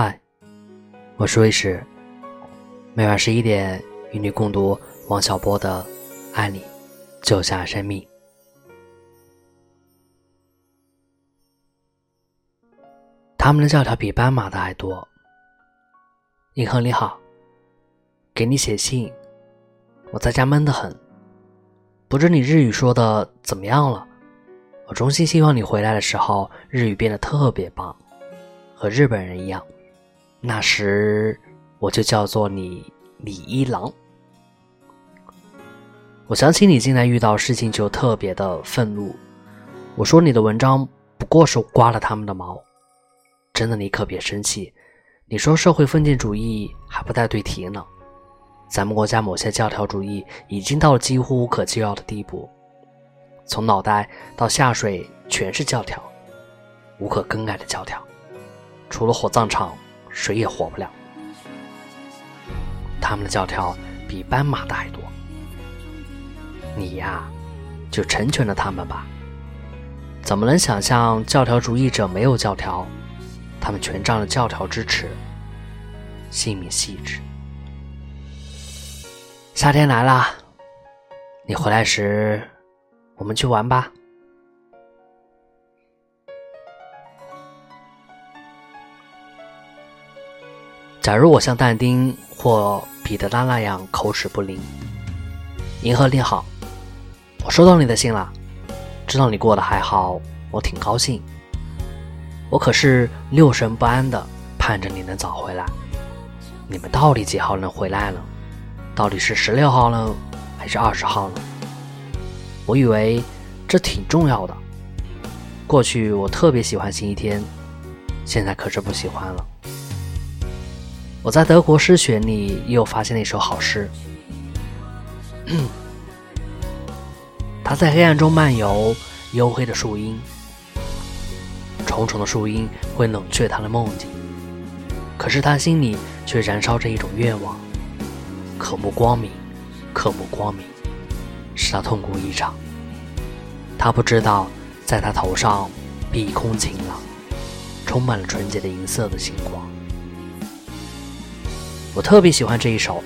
嗨，我是卫士，每晚十一点与你共读王小波的《爱你就像生命》。他们的教条比斑马的还多。银河你好，给你写信，我在家闷得很，不知你日语说的怎么样了？我衷心希望你回来的时候日语变得特别棒，和日本人一样。那时我就叫做你李一郎。我想起你进来遇到事情就特别的愤怒。我说你的文章不过是刮了他们的毛，真的你可别生气。你说社会封建主义还不带对题呢，咱们国家某些教条主义已经到了几乎无可救药的地步，从脑袋到下水全是教条，无可更改的教条，除了火葬场。谁也活不了。他们的教条比斑马的还多。你呀，就成全了他们吧。怎么能想象教条主义者没有教条？他们全仗着教条支持，性命细致。夏天来了，你回来时，我们去玩吧。假如我像但丁或彼得拉那样口齿不灵，银河你好，我收到你的信了，知道你过得还好，我挺高兴。我可是六神不安的盼着你能早回来。你们到底几号能回来呢？到底是十六号呢，还是二十号呢？我以为这挺重要的。过去我特别喜欢星期天，现在可是不喜欢了。我在德国诗选里又发现了一首好诗。他在黑暗中漫游，黝黑的树荫，重重的树荫会冷却他的梦境，可是他心里却燃烧着一种愿望，渴慕光明，渴慕光明，使他痛苦异常。他不知道，在他头上碧空晴朗，充满了纯洁的银色的星光。我特别喜欢这一首，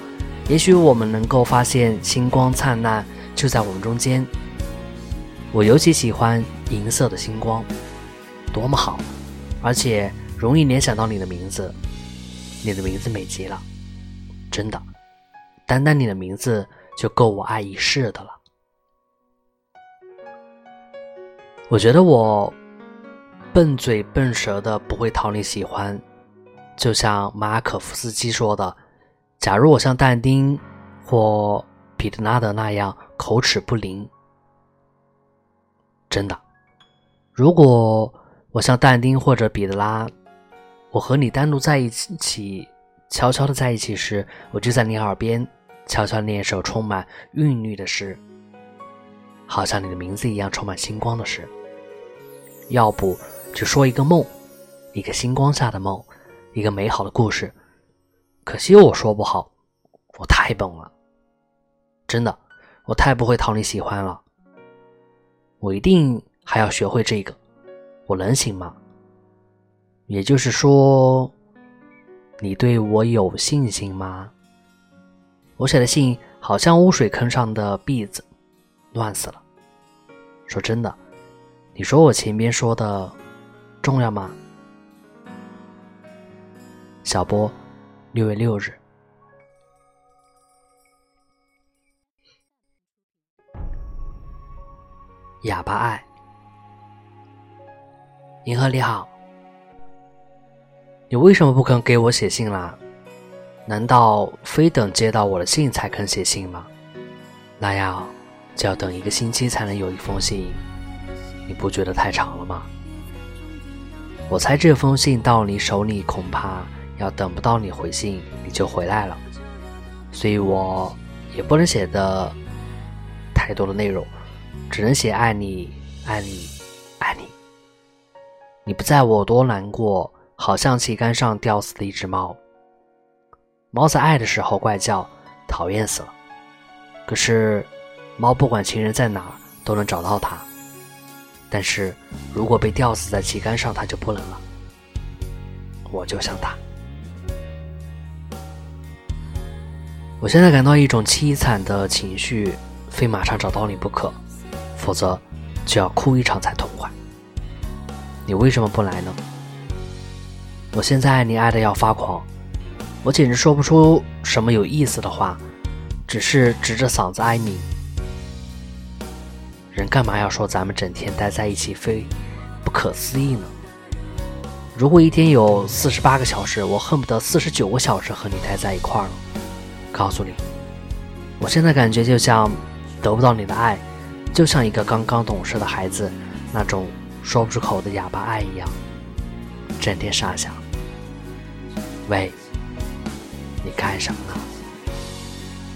也许我们能够发现星光灿烂就在我们中间。我尤其喜欢银色的星光，多么好，而且容易联想到你的名字，你的名字美极了，真的，单单你的名字就够我爱一世的了。我觉得我笨嘴笨舌的不会讨你喜欢，就像马可夫斯基说的。假如我像但丁或彼得拉德那样口齿不灵，真的，如果我像但丁或者彼得拉，我和你单独在一起，悄悄的在一起时，我就在你耳边悄悄念一首充满韵律的诗，好像你的名字一样充满星光的诗。要不就说一个梦，一个星光下的梦，一个美好的故事。可惜我说不好，我太笨了，真的，我太不会讨你喜欢了。我一定还要学会这个，我能行吗？也就是说，你对我有信心吗？我写的信好像污水坑上的篦子，乱死了。说真的，你说我前边说的重要吗？小波。六月六日，哑巴爱，银河你好，你为什么不肯给我写信啦？难道非等接到我的信才肯写信吗？那样就要等一个星期才能有一封信，你不觉得太长了吗？我猜这封信到你手里恐怕……要等不到你回信，你就回来了，所以我也不能写的太多的内容，只能写爱你，爱你，爱你。你不在我多难过，好像旗杆上吊死的一只猫。猫在爱的时候怪叫，讨厌死了。可是猫不管情人在哪儿都能找到它，但是如果被吊死在旗杆上，它就不能了。我就像它。我现在感到一种凄惨的情绪，非马上找到你不可，否则就要哭一场才痛快。你为什么不来呢？我现在爱你爱的要发狂，我简直说不出什么有意思的话，只是直着嗓子哀鸣。人干嘛要说咱们整天待在一起非不可思议呢？如果一天有四十八个小时，我恨不得四十九个小时和你待在一块儿了。告诉你，我现在感觉就像得不到你的爱，就像一个刚刚懂事的孩子那种说不出口的哑巴爱一样，整天傻想。喂，你干什么呢？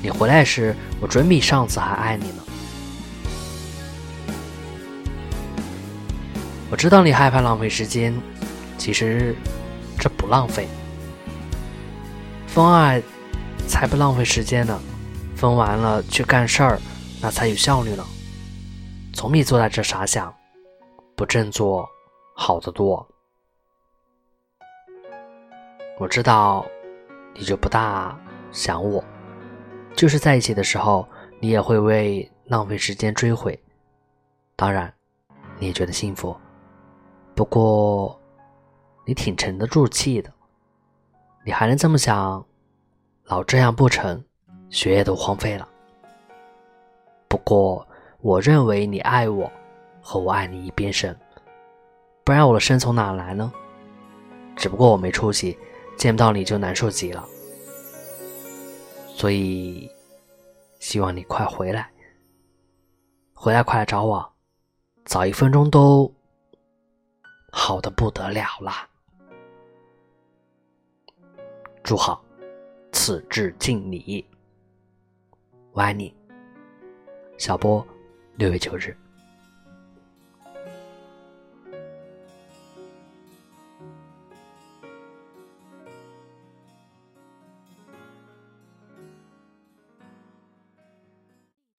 你回来时，我准比上次还爱你呢。我知道你害怕浪费时间，其实这不浪费。风爱才不浪费时间呢，分完了去干事儿，那才有效率呢。总比坐在这傻想，不振作好得多。我知道你就不大想我，就是在一起的时候，你也会为浪费时间追悔。当然，你也觉得幸福。不过，你挺沉得住气的，你还能这么想，老这样不成，学业都荒废了。不过，我认为你爱我，和我爱你一边深，不然我的生从哪来呢？只不过我没出息，见不到你就难受极了。所以，希望你快回来，回来快来找我，早一分钟都。好的不得了啦！祝好，此致敬礼，我爱你，小波，六月九日。